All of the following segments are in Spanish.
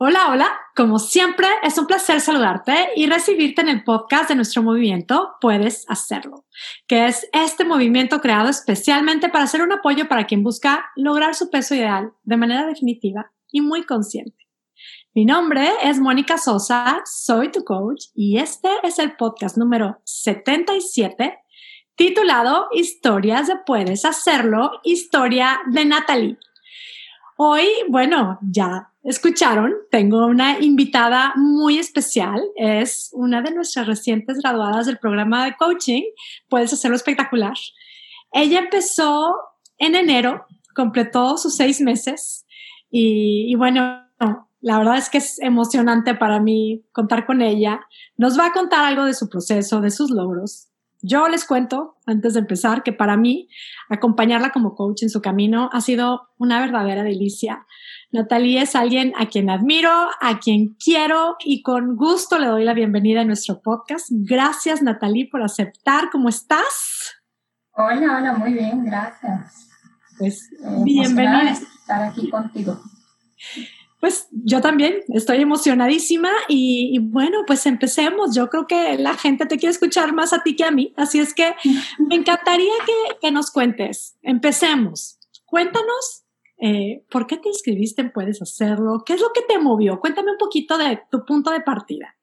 Hola, hola. Como siempre, es un placer saludarte y recibirte en el podcast de nuestro movimiento Puedes Hacerlo, que es este movimiento creado especialmente para ser un apoyo para quien busca lograr su peso ideal de manera definitiva y muy consciente. Mi nombre es Mónica Sosa, soy tu coach y este es el podcast número 77 titulado Historias de Puedes Hacerlo, historia de Natalie. Hoy, bueno, ya escucharon, tengo una invitada muy especial. Es una de nuestras recientes graduadas del programa de coaching. Puedes hacerlo espectacular. Ella empezó en enero, completó sus seis meses y, y bueno, la verdad es que es emocionante para mí contar con ella. Nos va a contar algo de su proceso, de sus logros. Yo les cuento, antes de empezar, que para mí acompañarla como coach en su camino ha sido una verdadera delicia. Natalie es alguien a quien admiro, a quien quiero y con gusto le doy la bienvenida a nuestro podcast. Gracias Natalie por aceptar. ¿Cómo estás? Hola, hola, muy bien, gracias. Pues eh, bienvenida. estar aquí contigo. Pues yo también estoy emocionadísima y, bueno, pues empecemos. Yo creo que la gente te quiere escuchar más a ti que a mí, así es que me encantaría que, nos cuentes. Empecemos. Cuéntanos eh, ¿Por qué te inscribiste en Puedes Hacerlo? ¿Qué es lo que te movió? Cuéntame un poquito de tu punto de partida.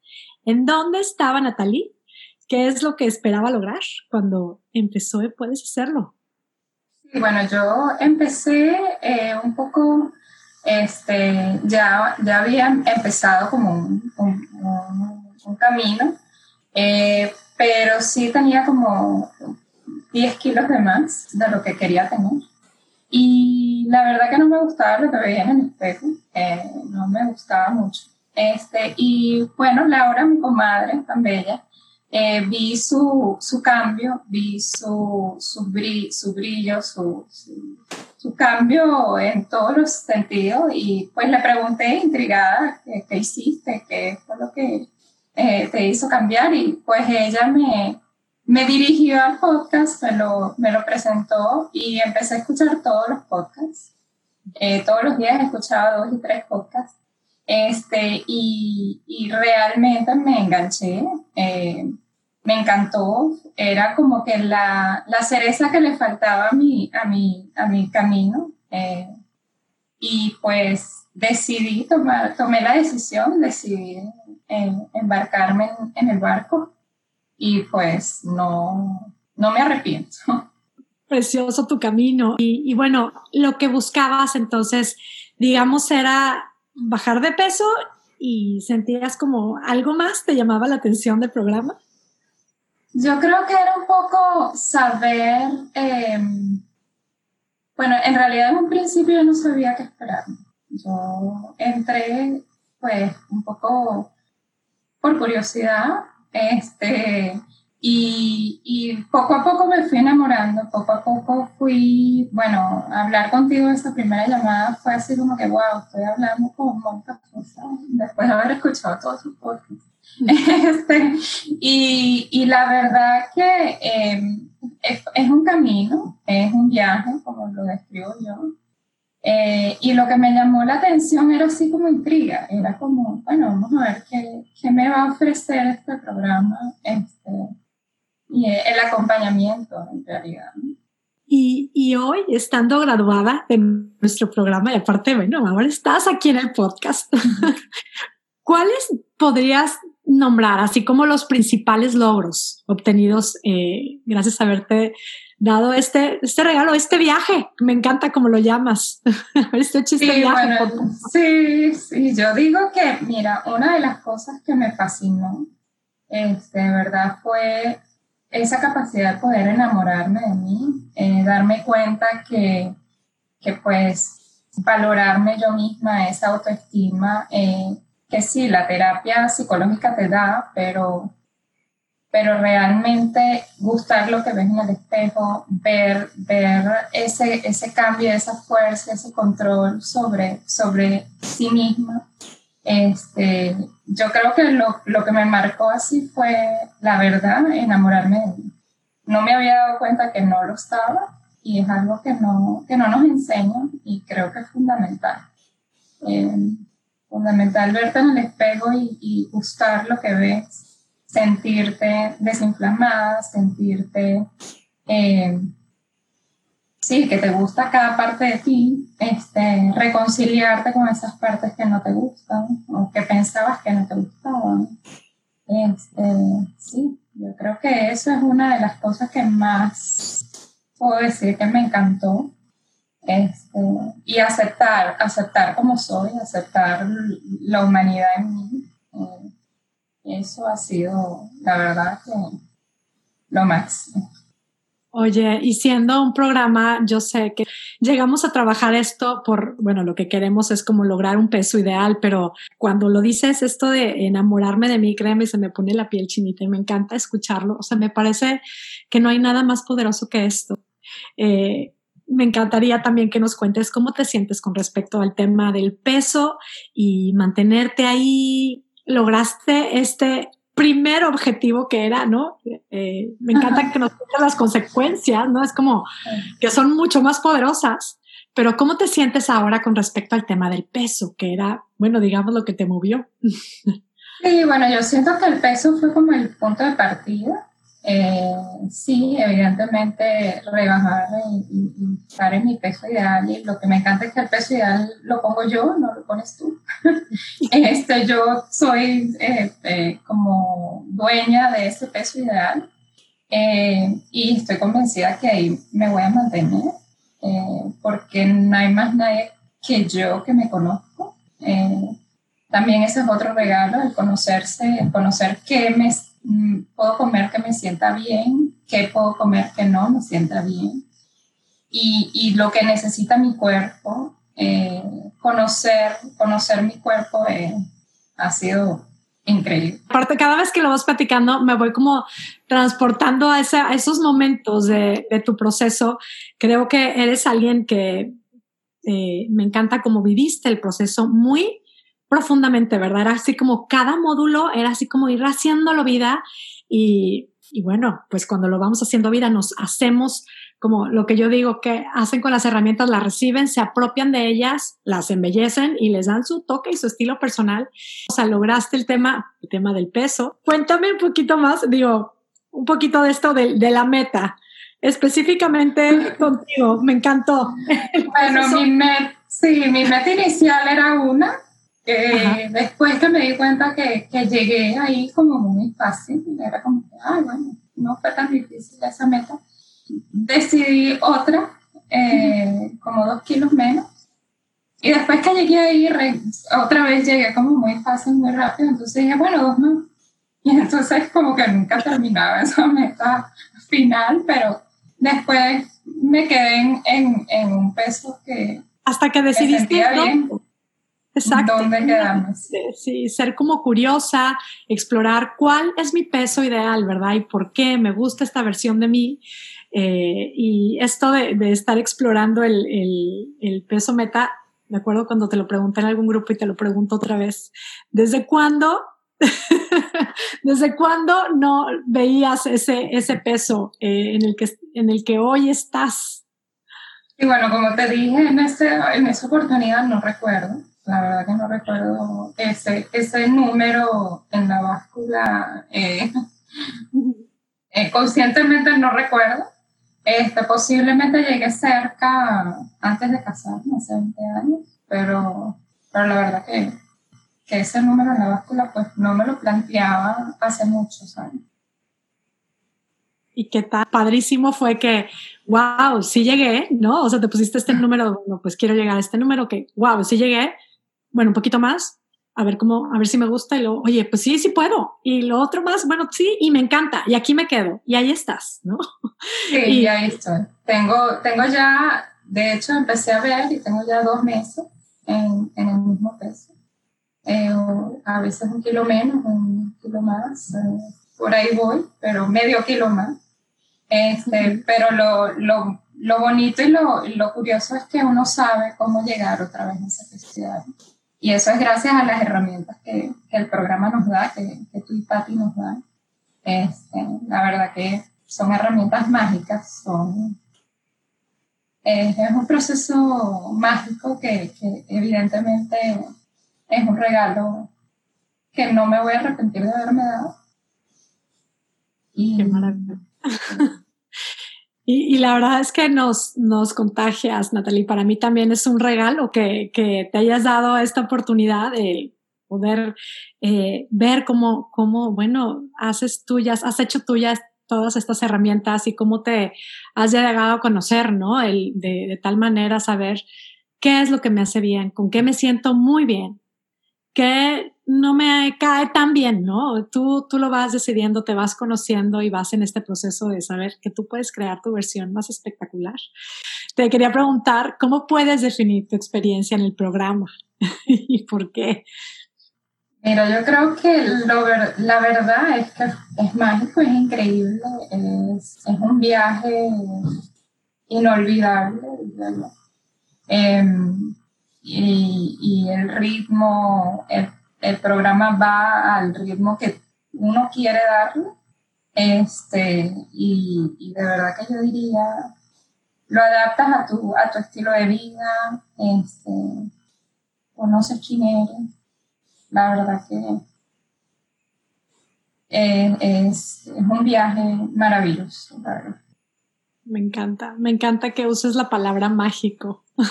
¿En dónde estaba Natalie? ¿Qué es lo que esperaba lograr cuando empezó en Puedes Hacerlo? Bueno, yo empecé eh, un poco, este, ya, ya había empezado como un, un, camino, eh, pero sí tenía como 10 kilos de más de lo que quería tener. Y la verdad que no me gustaba lo que veía en el espejo, eh, no me gustaba mucho. Este, y bueno, Laura, mi comadre, tan bella, eh, vi su, su, cambio, vi su, su, brillo, su, brillo su, su, cambio en todos los sentidos y pues le pregunté intrigada qué, qué hiciste, qué fue lo que eh, te hizo cambiar y pues ella me, me dirigió al podcast, me lo, me lo presentó y empecé a escuchar todos los podcasts. Eh, todos los días escuchaba dos y tres podcasts. Este, y, y realmente me enganché, eh, me encantó. Era como que la, la, cereza que le faltaba a mi, a mi, a mi camino. Eh, y pues decidí, tomar, tomé la decisión, decidí embarcarme en, en el barco y pues no, no me arrepiento. Precioso tu camino. Y, bueno, lo que buscabas entonces, digamos, era bajar de peso y sentías como algo más te llamaba la atención del programa. Yo creo que era un poco saber, em, bueno, en realidad en un principio yo no sabía qué esperar. Yo entré pues un poco por curiosidad este, y, y, poco a poco me fui enamorando, poco a poco fui, bueno, hablar contigo en esa primera llamada fue así como que, wow, estoy hablando con muchas cosas, después de haber escuchado todos sus podcasts. Este, y, y, la verdad que em, es, un camino, es un viaje, como lo describo yo, eh, y lo que me llamó la atención era así como intriga, era como, bueno, vamos a ver qué, qué me va a ofrecer este programa este, y el acompañamiento en realidad. Y, y, hoy, estando graduada de nuestro programa, y aparte, bueno, ahora estás aquí en el podcast, ¿cuáles podrías nombrar, así como los principales logros obtenidos eh, gracias a haberte dado este, este regalo, este viaje. Me encanta como lo llamas. este chiste sí, viaje. sí, sí, yo digo que, mira, una de las cosas que me fascinó, este, de verdad, fue esa capacidad de poder enamorarme de mí, eh, darme cuenta que, que, pues, valorarme yo misma, esa autoestima, eh, que sí, la terapia psicológica te da, pero pero realmente gustar lo que ves en el espejo, ver, ver ese, ese cambio, esa fuerza, ese control sobre, sobre sí misma. Este, yo creo que lo, lo que me marcó así fue, la verdad, enamorarme de mí. No me había dado cuenta que no lo estaba y es algo que no, que no nos enseñan y creo que es fundamental. Eh, fundamental verte en el espejo y, gustar lo que ves, sentirte desinflamada, sentirte, eh, sí, que te gusta cada parte de ti, este, reconciliarte con esas partes que no te gustan o que pensabas que no te gustaban. Este, sí, yo creo que eso es una de las cosas que más puedo decir que me encantó este, y aceptar, aceptar como soy, aceptar la humanidad en mí. Eh, eso ha sido, la verdad, que lo máximo. Oye, y siendo un programa, yo sé que llegamos a trabajar esto por, bueno, lo que queremos es como lograr un peso ideal, pero cuando lo dices esto de enamorarme de mí, créeme, se me pone la piel chinita y me encanta escucharlo. O sea, me parece que no hay nada más poderoso que esto. Eh, me encantaría también que nos cuentes cómo te sientes con respecto al tema del peso y mantenerte ahí. Lograste este primer objetivo que era, ¿no? Eh, me encanta que nos cuentes las consecuencias, ¿no? Es como que son mucho más poderosas. Pero ¿cómo te sientes ahora con respecto al tema del peso, que era, bueno, digamos, lo que te movió? Sí, bueno, yo siento que el peso fue como el punto de partida eh, sí, evidentemente rebajar y, estar en mi peso ideal y lo que me encanta es que el peso ideal lo pongo yo, no lo pones tú. este, yo soy eh, eh, como dueña de ese peso ideal y estoy convencida que ahí me voy a mantener porque no hay más nadie que yo que me conozco. también ese es otro regalo, el conocerse, el conocer qué me puedo comer que me sienta bien, qué puedo comer que no me sienta bien. Y, y lo que necesita mi cuerpo, eh, conocer, conocer mi cuerpo eh, ha sido increíble. Aparte, cada vez que lo vas platicando, me voy como transportando a, ese, a esos momentos de, de, tu proceso. Creo que eres alguien que eh, me encanta cómo viviste el proceso muy profundamente, ¿verdad? Era así como cada módulo era así como ir haciéndolo vida y, y bueno, pues cuando lo vamos haciendo vida nos hacemos como lo que yo digo que hacen con las herramientas, las reciben, se apropian de ellas, las embellecen y les dan su toque y su estilo personal. O sea, lograste el tema, el tema del peso. Cuéntame un poquito más, digo, un poquito de esto de, de la meta, específicamente contigo, me encantó. Bueno, mi meta, sí, mi meta inicial era una, eh, después que me di cuenta que, que, llegué ahí como muy fácil, era como que, ay, bueno, no fue tan difícil esa meta, decidí otra, eh, como dos kilos menos. Y después que llegué ahí, otra vez llegué como muy fácil, muy rápido, entonces dije, bueno, dos más. Y entonces como que nunca terminaba esa meta final, pero después me quedé en, en, en un peso que... Hasta que decidiste... Bien. Exacto. ¿Dónde quedamos? Sí, ser como curiosa, explorar cuál es mi peso ideal, ¿verdad? Y por qué me gusta esta versión de mí. Eh, y esto de, estar explorando el, el, peso meta, me acuerdo cuando te lo pregunté en algún grupo y te lo pregunto otra vez, ¿desde cuándo? ¿Desde cuándo no veías ese, ese peso eh, en, el que, en el que hoy estás? Y bueno, como te dije en, ese, en esa oportunidad, no recuerdo la verdad que no recuerdo ese, ese número en la báscula. Eh, eh, conscientemente no recuerdo. Este, posiblemente llegué cerca antes de casarme, hace 20 años, pero, pero la verdad que, que ese número en la báscula pues no me lo planteaba hace muchos años. Y qué tal padrísimo fue que, wow, sí llegué, ¿no? O sea, te pusiste este número, no, pues quiero llegar a este número, que, wow, sí llegué, bueno, un poquito más, a ver cómo, a ver si me gusta y luego, oye, pues sí, sí puedo. Y lo otro más, bueno, sí, y me encanta. Y aquí me quedo. Y ahí estás, ¿no? Sí, y ahí estoy. Tengo, tengo ya, de hecho, empecé a ver y tengo ya dos meses en, en el mismo peso. Eh, a veces un kilo menos, un kilo más. Eh, por ahí voy, pero medio kilo más. Este, pero lo, lo, lo bonito y lo, lo, curioso es que uno sabe cómo llegar otra vez a esa felicidad. Y eso es gracias a las herramientas que, que el programa nos da, que, que, tú y Patti nos dan. Este, la verdad que son herramientas mágicas, son, es, es un proceso mágico que, que, evidentemente es un regalo que no me voy a arrepentir de haberme dado. Y, Qué maravilla. y, la verdad es que nos, nos contagias, Natalie. Para mí también es un regalo que, que te hayas dado esta oportunidad de poder eh, ver cómo, cómo, bueno, haces tuyas, has hecho tuyas todas estas herramientas y cómo te has llegado a conocer, ¿no? El, de, de tal manera saber qué es lo que me hace bien, con qué me siento muy bien, qué no me cae tan bien, ¿no? Tú, tú lo vas decidiendo, te vas conociendo y vas en este proceso de saber que tú puedes crear tu versión más espectacular. Te quería preguntar, ¿cómo puedes definir tu experiencia en el programa y por qué? Mira, yo creo que la verdad es que es mágico, es increíble, es, un viaje inolvidable. Em, y, el ritmo, el, programa va al ritmo que uno quiere darle. Este, y, de verdad que yo diría, lo adaptas a tu, a tu estilo de vida, este, conoces quién eres la verdad que eh, es, un viaje maravilloso, Me encanta, me encanta que uses la palabra mágico. sí,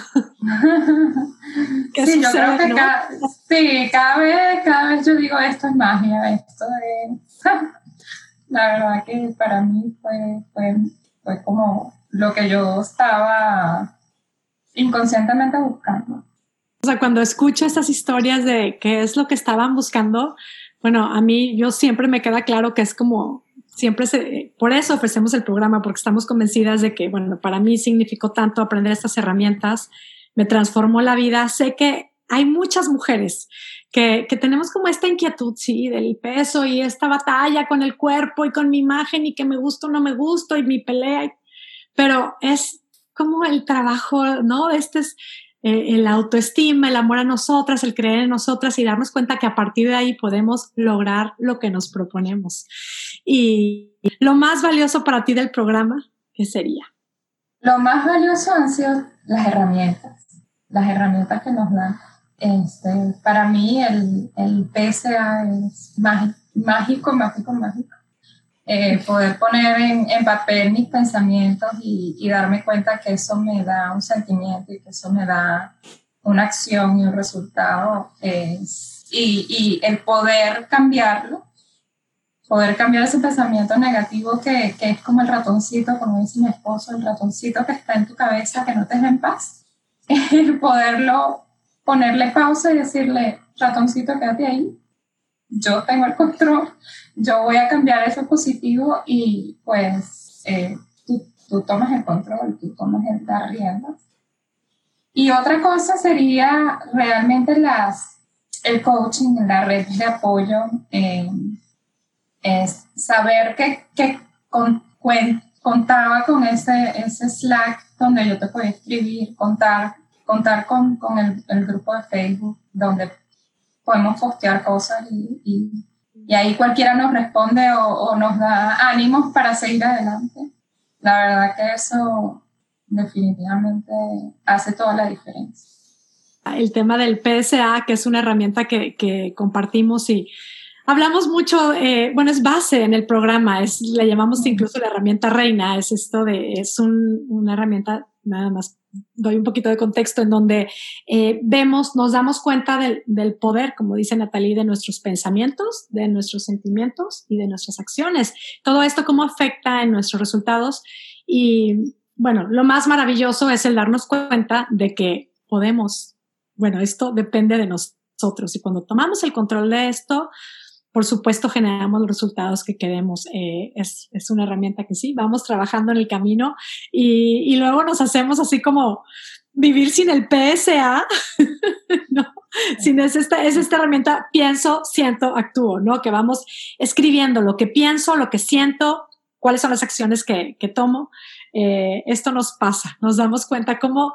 yo creo que cada, sí, cada vez, cada vez yo digo esto es magia, esto es... la verdad que para mí fue, fue, fue como lo que yo estaba inconscientemente buscando. O sea, cuando escucho estas historias de qué es lo que estaban buscando, bueno, a mí yo siempre me queda claro que es como, siempre por eso ofrecemos el programa, porque estamos convencidas de que, bueno, para mí significó tanto aprender estas herramientas, me transformó la vida. Sé que hay muchas mujeres que, que tenemos como esta inquietud, sí, del peso y esta batalla con el cuerpo y con mi imagen y que me gusta o no me gusta y mi pelea, pero es como el trabajo, ¿no? Este es, eh, el autoestima, el amor a nosotras, el creer en nosotras y darnos cuenta que a partir de ahí podemos lograr lo que nos proponemos. Y lo más valioso para ti del programa, ¿qué sería? Lo más valioso han sido las herramientas, las herramientas que nos dan. Este, para mí el, el PSA es mágico, mágico, mágico, mágico. Eh, poder poner en, papel mis pensamientos y, darme cuenta que eso me da un sentimiento y que eso me da una acción y un resultado. y, el poder cambiarlo, poder cambiar ese pensamiento negativo que, es como el ratoncito, como dice mi esposo, el ratoncito que está en tu cabeza que no te deja en paz. El poderlo ponerle pausa y decirle, ratoncito, quédate ahí, yo tengo el control, yo voy a cambiar eso positivo y pues eh, tú, tomas el control, tú tomas el dar rienda. Y otra cosa sería realmente las, el coaching, la red de apoyo, eh, es saber que, que contaba con ese, ese Slack donde yo te podía escribir, contar, contar con, con el, el grupo de Facebook donde podemos postear cosas y, y, ahí cualquiera nos responde o, nos da ánimos para seguir adelante. La verdad que eso definitivamente hace toda la diferencia. El tema del PSA, que es una herramienta que, que compartimos y hablamos mucho, eh, bueno, es base en el programa, es, le llamamos incluso la herramienta reina, es esto de, es un, una herramienta nada más doy un poquito de contexto en donde eh, vemos, nos damos cuenta del, poder, como dice Natalie, de nuestros pensamientos, de nuestros sentimientos y de nuestras acciones. Todo esto cómo afecta en nuestros resultados. Y bueno, lo más maravilloso es el darnos cuenta de que podemos, bueno, esto depende de nosotros. Y cuando tomamos el control de esto, por supuesto generamos los resultados que queremos. Eh, es, es, una herramienta que sí, vamos trabajando en el camino y, luego nos hacemos así como vivir sin el PSA, ¿no? Sin es esta, es esta herramienta, pienso, siento, actúo, ¿no? Que vamos escribiendo lo que pienso, lo que siento, cuáles son las acciones que, que tomo. Eh, esto nos pasa, nos damos cuenta cómo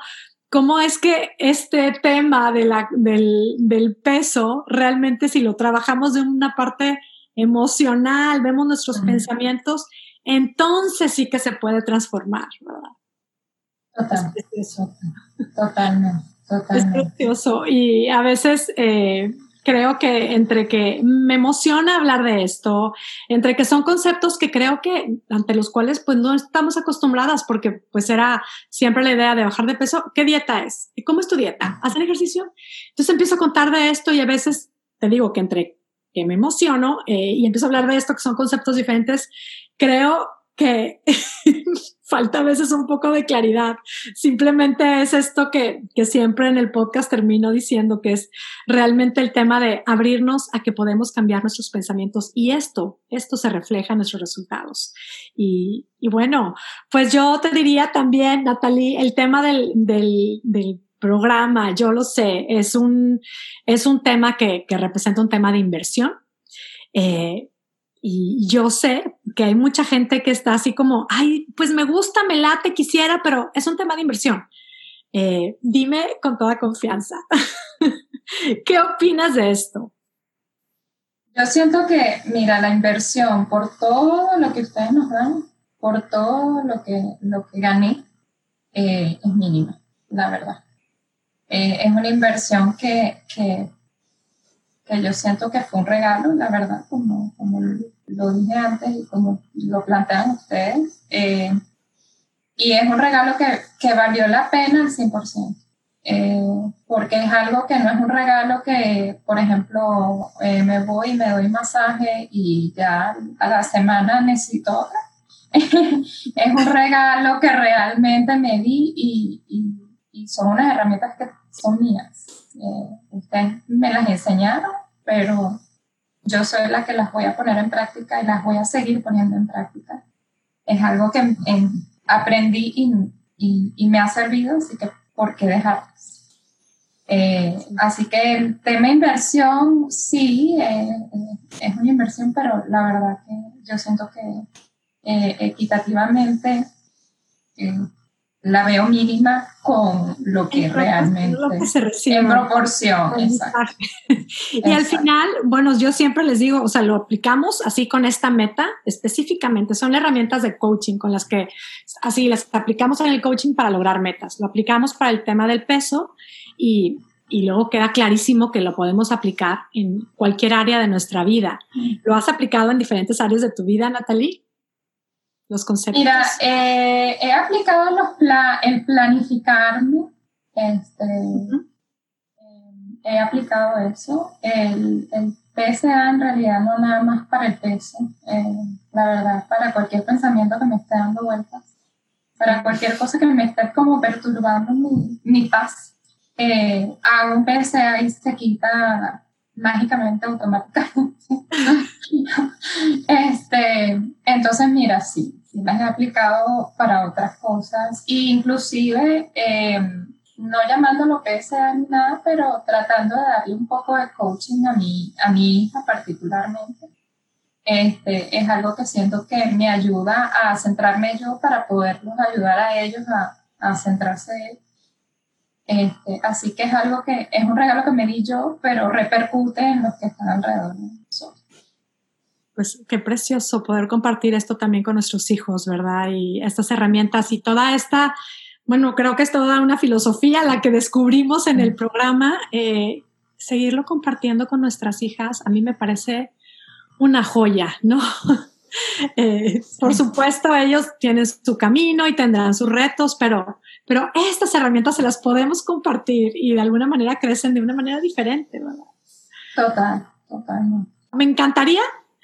cómo es que este tema de la, del, del, peso, realmente si lo trabajamos de una parte emocional, vemos nuestros pensamientos, entonces sí que se puede transformar, ¿verdad? Totalmente, totalmente, Es precioso. Y a veces eh, creo que entre que me emociona hablar de esto, entre que son conceptos que creo que ante los cuales pues no estamos acostumbradas porque pues era siempre la idea de bajar de peso, ¿qué dieta es? ¿Y cómo es tu dieta? ¿Hacen ejercicio? Entonces empiezo a contar de esto y a veces te digo que entre que me emociono eh, y empiezo a hablar de esto que son conceptos diferentes, creo que falta a veces un poco de claridad. Simplemente es esto que, que, siempre en el podcast termino diciendo, que es realmente el tema de abrirnos a que podemos cambiar nuestros pensamientos y esto, esto se refleja en nuestros resultados. Y, y bueno, pues yo te diría también, Natalie, el tema del, del, programa, yo lo sé, es un, es un tema que, que representa un tema de inversión. Eh, y yo sé que hay mucha gente que está así como, ay, pues me gusta, me late, quisiera, pero es un tema de inversión. Eh, dime con toda confianza, ¿qué opinas de esto? Yo siento que, mira, la inversión por todo lo que ustedes nos dan, por todo lo que, lo que gané, eh, es mínima, la verdad. Eh, es una inversión que, que que yo siento que fue un regalo, la verdad, como, como lo dije antes y como lo plantean ustedes. Eh, y es un regalo que, que, valió la pena al 100%, eh, porque es algo que no es un regalo que, por ejemplo, eh, me voy y me doy masaje y ya a la semana necesito otra. es un regalo que realmente me di y, y, y son unas herramientas que son mías. Ustedes me las enseñaron pero yo soy la que las voy a poner en práctica y las voy a seguir poniendo en práctica. Es algo que aprendí y, me ha servido, así que ¿por qué dejarlas? Eh, así que el tema inversión, sí, eh, eh, es una inversión, pero la verdad que yo siento que equitativamente la veo mínima con lo que realmente se recibe. En proporción, Y al final, bueno, yo siempre les digo, o sea, lo aplicamos así con esta meta específicamente. Son herramientas de coaching con las que así las aplicamos en el coaching para lograr metas. Lo aplicamos para el tema del peso y, y luego queda clarísimo que lo podemos aplicar en cualquier área de nuestra vida. Mm. ¿Lo has aplicado en diferentes áreas de tu vida, Natalie? Los conceptos? Mira, eh, he aplicado los el planificarme, este, eh, he aplicado eso. El, el, PSA en realidad no nada más para el peso, eh, la verdad, para cualquier pensamiento que me esté dando vueltas, para cualquier cosa que me esté como perturbando mi, mi paz. hago un PSA y se quita mágicamente, automáticamente. este, entonces, mira, sí, las he aplicado para otras cosas, e inclusive em, no llamándolo PSA ni nada, pero tratando de darle un poco de coaching a mi, a mi hija particularmente. Este, es algo que siento que me ayuda a centrarme yo para poderlos ayudar a ellos a, a centrarse este, así que es algo que es un regalo que me di yo, pero repercute en los que están alrededor de nosotros pues qué precioso poder compartir esto también con nuestros hijos, ¿verdad? Y estas herramientas y toda esta, bueno, creo que es toda una filosofía la que descubrimos en el programa. Eh, seguirlo compartiendo con nuestras hijas, a mí me parece una joya, ¿no? Eh, por supuesto, ellos tienen su camino y tendrán sus retos, pero, pero estas herramientas se las podemos compartir y de alguna manera crecen de una manera diferente, ¿verdad? Total, total. Me encantaría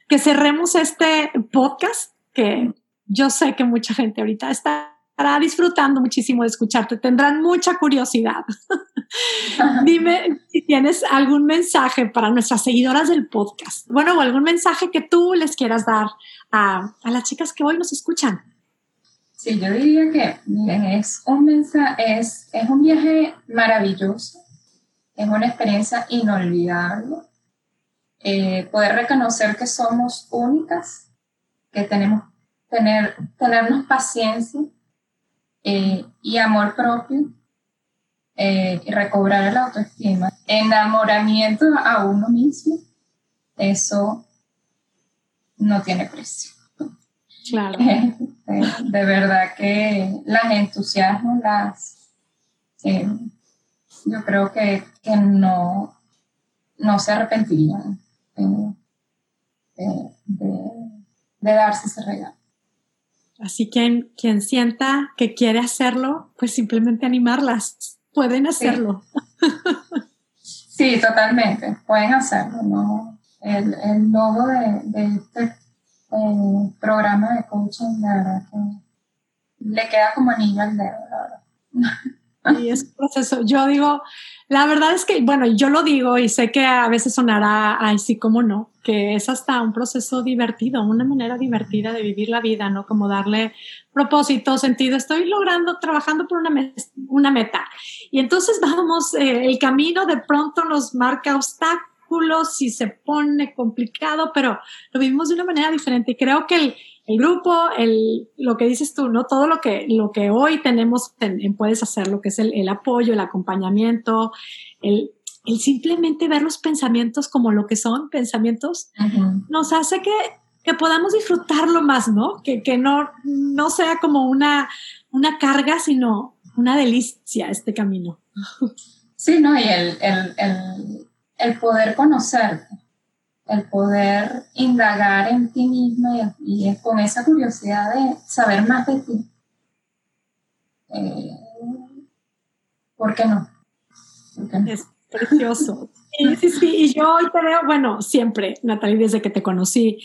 que cerremos este podcast que yo sé que mucha gente ahorita estará disfrutando muchísimo de escucharte, tendrán mucha curiosidad. Dime si tienes algún mensaje para nuestras seguidoras del podcast. Bueno, o algún mensaje que tú les quieras dar a, a las chicas que hoy nos escuchan. Sí, yo diría que es un mensaje, es, es un viaje maravilloso, es una experiencia inolvidable eh, poder reconocer que somos únicas, que tenemos tener tenernos paciencia eh, y amor propio eh, y recobrar la autoestima, enamoramiento a uno mismo, eso no tiene precio. Claro. de, verdad que las entusiasmo, las yo creo que, que no, no se arrepentirían de, de, darse ese regalo. Así que quien sienta que quiere hacerlo, pues simplemente animarlas. Pueden hacerlo. Sí, totalmente. Pueden hacerlo. ¿no? El, el logo de, de este eh, programa de coaching, la verdad que le queda como anillo al dedo, la verdad. Y es proceso. Yo digo, la verdad es que, bueno, yo lo digo y sé que a veces sonará, ay, sí, cómo no, que es hasta un proceso divertido, una manera divertida de vivir la vida, ¿no? Como darle propósito, sentido. Estoy logrando, trabajando por una, una meta. Y entonces vamos, eh, el camino de pronto nos marca obstáculos y se pone complicado, pero lo vivimos de una manera diferente. Y creo que el, el grupo, el, lo que dices tú, ¿no? Todo lo que, lo que hoy tenemos en, Puedes Hacer, lo que es el, el apoyo, el acompañamiento, el, el, simplemente ver los pensamientos como lo que son, pensamientos, nos hace que, que, podamos disfrutarlo más, ¿no? Que, que no, no sea como una, una carga, sino una delicia este camino. Sí, ¿no? Y el, el, el, el poder conocerte el poder indagar en ti misma y, con esa curiosidad de saber más de ti. Eh, ¿Por qué no? Es precioso. Sí, sí, sí. Y yo hoy te veo, bueno, siempre, Natalie, desde que te conocí,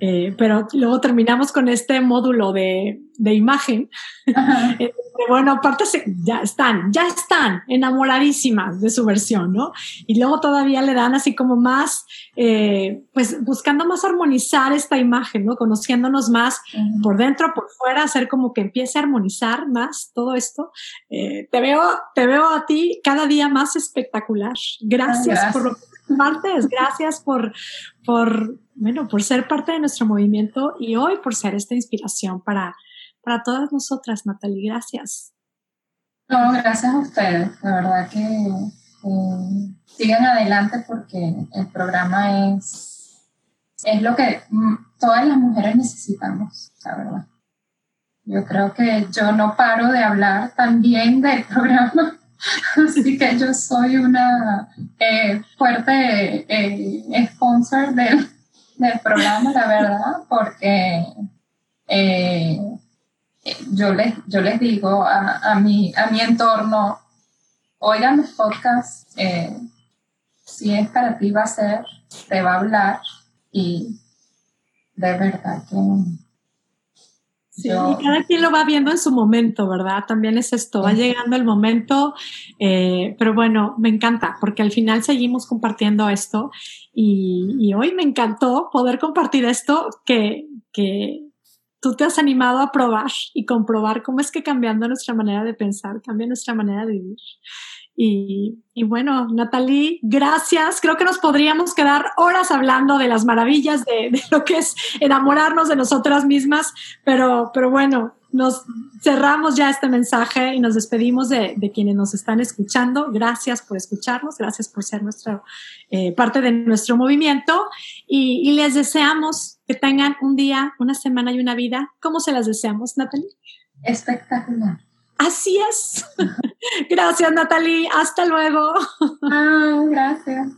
eh, pero luego terminamos con este módulo de, de imagen. Eh, bueno, aparte ya están, ya están enamoradísimas de su versión, ¿no? Y luego todavía le dan así como más, eh, pues buscando más armonizar esta imagen, ¿no? Conociéndonos más por dentro, por fuera, hacer como que empiece a armonizar más todo esto. te veo, te veo a ti cada día más espectacular. Gracias, por lo que compartes, gracias por, por bueno, por ser parte de nuestro movimiento y hoy por ser esta inspiración para, para todas nosotras, Natalie. Gracias. No, gracias a ustedes. La verdad que sigan adelante porque el programa es, es lo que todas las mujeres necesitamos, la verdad. Yo creo que yo no paro de hablar también del programa, así que yo soy una eh, fuerte eh, sponsor del, del programa, la verdad, porque eh, yo, les, yo les digo a, a, mi, a mi entorno, oigan los podcasts, si es para ti va a ser, te va a hablar y de verdad que... Sí, y cada quien lo va viendo en su momento, ¿verdad? También es esto, va llegando el momento, eh, pero bueno, me encanta porque al final seguimos compartiendo esto y, hoy me encantó poder compartir esto que, que tú te has animado a probar y comprobar cómo es que cambiando nuestra manera de pensar, cambia nuestra manera de vivir. Y, bueno, Natalie, gracias. Creo que nos podríamos quedar horas hablando de las maravillas de, lo que es enamorarnos de nosotras mismas, pero, pero bueno, nos cerramos ya este mensaje y nos despedimos de, quienes nos están escuchando. Gracias por escucharnos, gracias por ser nuestra, eh, parte de nuestro movimiento y, y, les deseamos que tengan un día, una semana y una vida. ¿Cómo se las deseamos, Natalie? Espectacular. Así es. gracias, Natalie. Hasta luego. Ah, gracias.